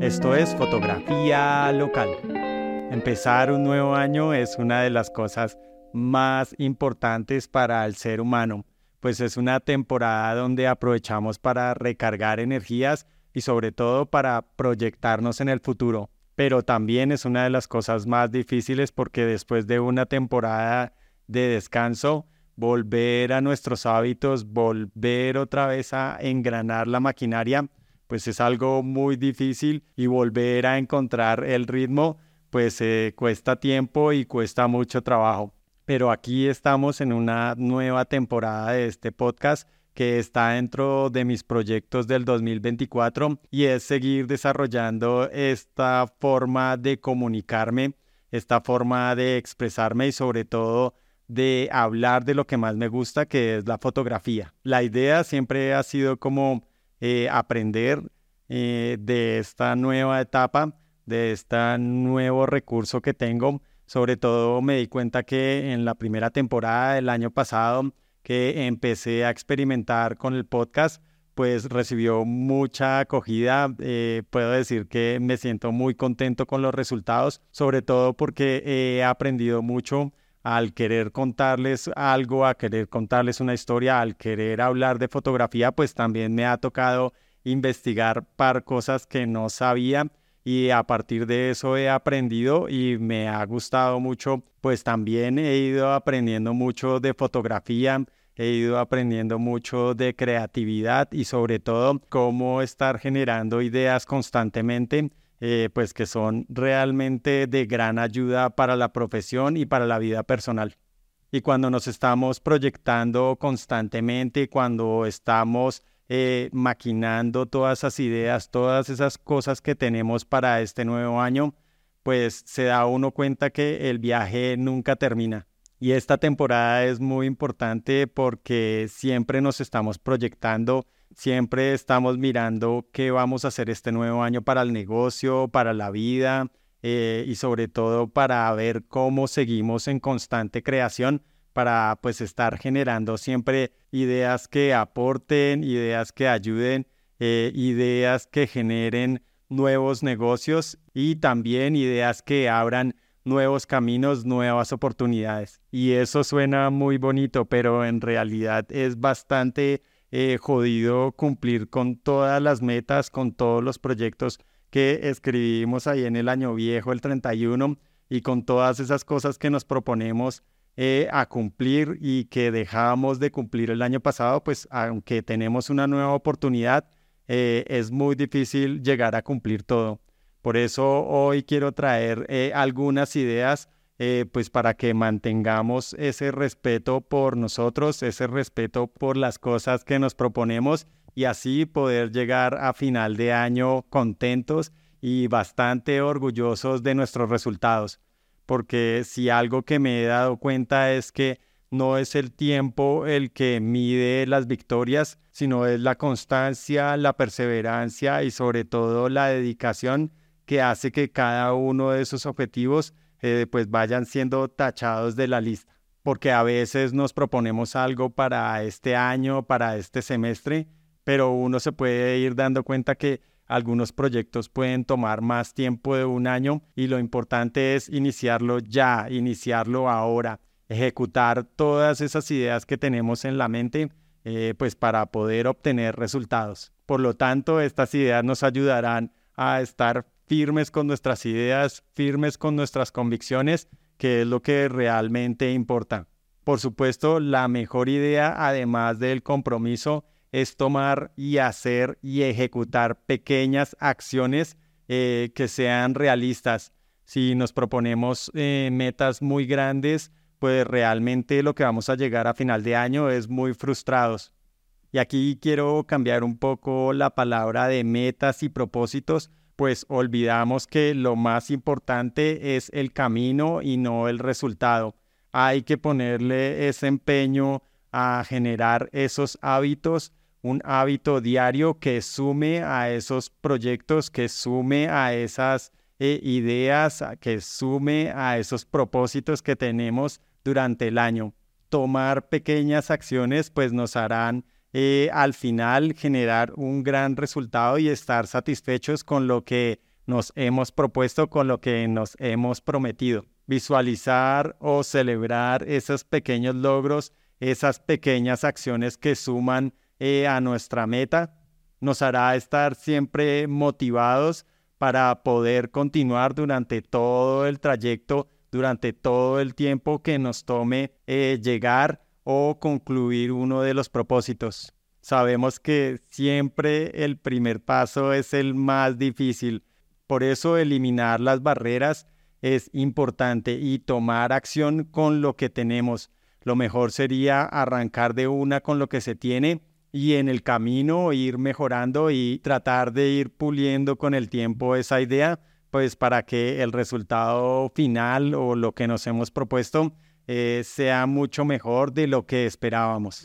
Esto es fotografía local. Empezar un nuevo año es una de las cosas más importantes para el ser humano, pues es una temporada donde aprovechamos para recargar energías y sobre todo para proyectarnos en el futuro. Pero también es una de las cosas más difíciles porque después de una temporada de descanso, volver a nuestros hábitos, volver otra vez a engranar la maquinaria, pues es algo muy difícil y volver a encontrar el ritmo, pues eh, cuesta tiempo y cuesta mucho trabajo. Pero aquí estamos en una nueva temporada de este podcast que está dentro de mis proyectos del 2024 y es seguir desarrollando esta forma de comunicarme, esta forma de expresarme y sobre todo de hablar de lo que más me gusta, que es la fotografía. La idea siempre ha sido como eh, aprender eh, de esta nueva etapa, de este nuevo recurso que tengo. Sobre todo me di cuenta que en la primera temporada del año pasado que empecé a experimentar con el podcast, pues recibió mucha acogida. Eh, puedo decir que me siento muy contento con los resultados, sobre todo porque he aprendido mucho al querer contarles algo, a querer contarles una historia, al querer hablar de fotografía, pues también me ha tocado investigar par cosas que no sabía y a partir de eso he aprendido y me ha gustado mucho, pues también he ido aprendiendo mucho de fotografía, he ido aprendiendo mucho de creatividad y sobre todo cómo estar generando ideas constantemente eh, pues que son realmente de gran ayuda para la profesión y para la vida personal. Y cuando nos estamos proyectando constantemente, cuando estamos eh, maquinando todas esas ideas, todas esas cosas que tenemos para este nuevo año, pues se da uno cuenta que el viaje nunca termina. Y esta temporada es muy importante porque siempre nos estamos proyectando Siempre estamos mirando qué vamos a hacer este nuevo año para el negocio, para la vida eh, y sobre todo para ver cómo seguimos en constante creación para pues estar generando siempre ideas que aporten, ideas que ayuden, eh, ideas que generen nuevos negocios y también ideas que abran nuevos caminos, nuevas oportunidades. Y eso suena muy bonito, pero en realidad es bastante eh, jodido cumplir con todas las metas, con todos los proyectos que escribimos ahí en el año viejo, el 31, y con todas esas cosas que nos proponemos eh, a cumplir y que dejamos de cumplir el año pasado, pues aunque tenemos una nueva oportunidad, eh, es muy difícil llegar a cumplir todo. Por eso hoy quiero traer algunas ideas eh, pues para que mantengamos ese respeto por nosotros, ese respeto por las cosas que nos proponemos y así poder llegar a final de año contentos y bastante orgullosos de nuestros resultados. Porque si algo que me he dado cuenta es que no es el tiempo el que mide las victorias, sino es la constancia, la perseverancia y sobre todo la dedicación que hace que cada uno de esos objetivos eh, pues vayan siendo tachados de la lista, porque a veces nos proponemos algo para este año, para este semestre, pero uno se puede ir dando cuenta que algunos proyectos pueden tomar más tiempo de un año y lo importante es iniciarlo ya, iniciarlo ahora, ejecutar todas esas ideas que tenemos en la mente, eh, pues para poder obtener resultados. Por lo tanto, estas ideas nos ayudarán a estar firmes con nuestras ideas, firmes con nuestras convicciones, que es lo que realmente importa. Por supuesto, la mejor idea, además del compromiso, es tomar y hacer y ejecutar pequeñas acciones eh, que sean realistas. Si nos proponemos eh, metas muy grandes, pues realmente lo que vamos a llegar a final de año es muy frustrados. Y aquí quiero cambiar un poco la palabra de metas y propósitos pues olvidamos que lo más importante es el camino y no el resultado. Hay que ponerle ese empeño a generar esos hábitos, un hábito diario que sume a esos proyectos, que sume a esas eh, ideas, que sume a esos propósitos que tenemos durante el año. Tomar pequeñas acciones pues nos harán eh, al final generar un gran resultado y estar satisfechos con lo que nos hemos propuesto, con lo que nos hemos prometido. Visualizar o celebrar esos pequeños logros, esas pequeñas acciones que suman eh, a nuestra meta, nos hará estar siempre motivados para poder continuar durante todo el trayecto, durante todo el tiempo que nos tome eh, llegar o concluir uno de los propósitos. Sabemos que siempre el primer paso es el más difícil, por eso eliminar las barreras es importante y tomar acción con lo que tenemos. Lo mejor sería arrancar de una con lo que se tiene y en el camino ir mejorando y tratar de ir puliendo con el tiempo esa idea, pues para que el resultado final o lo que nos hemos propuesto eh, sea mucho mejor de lo que esperábamos.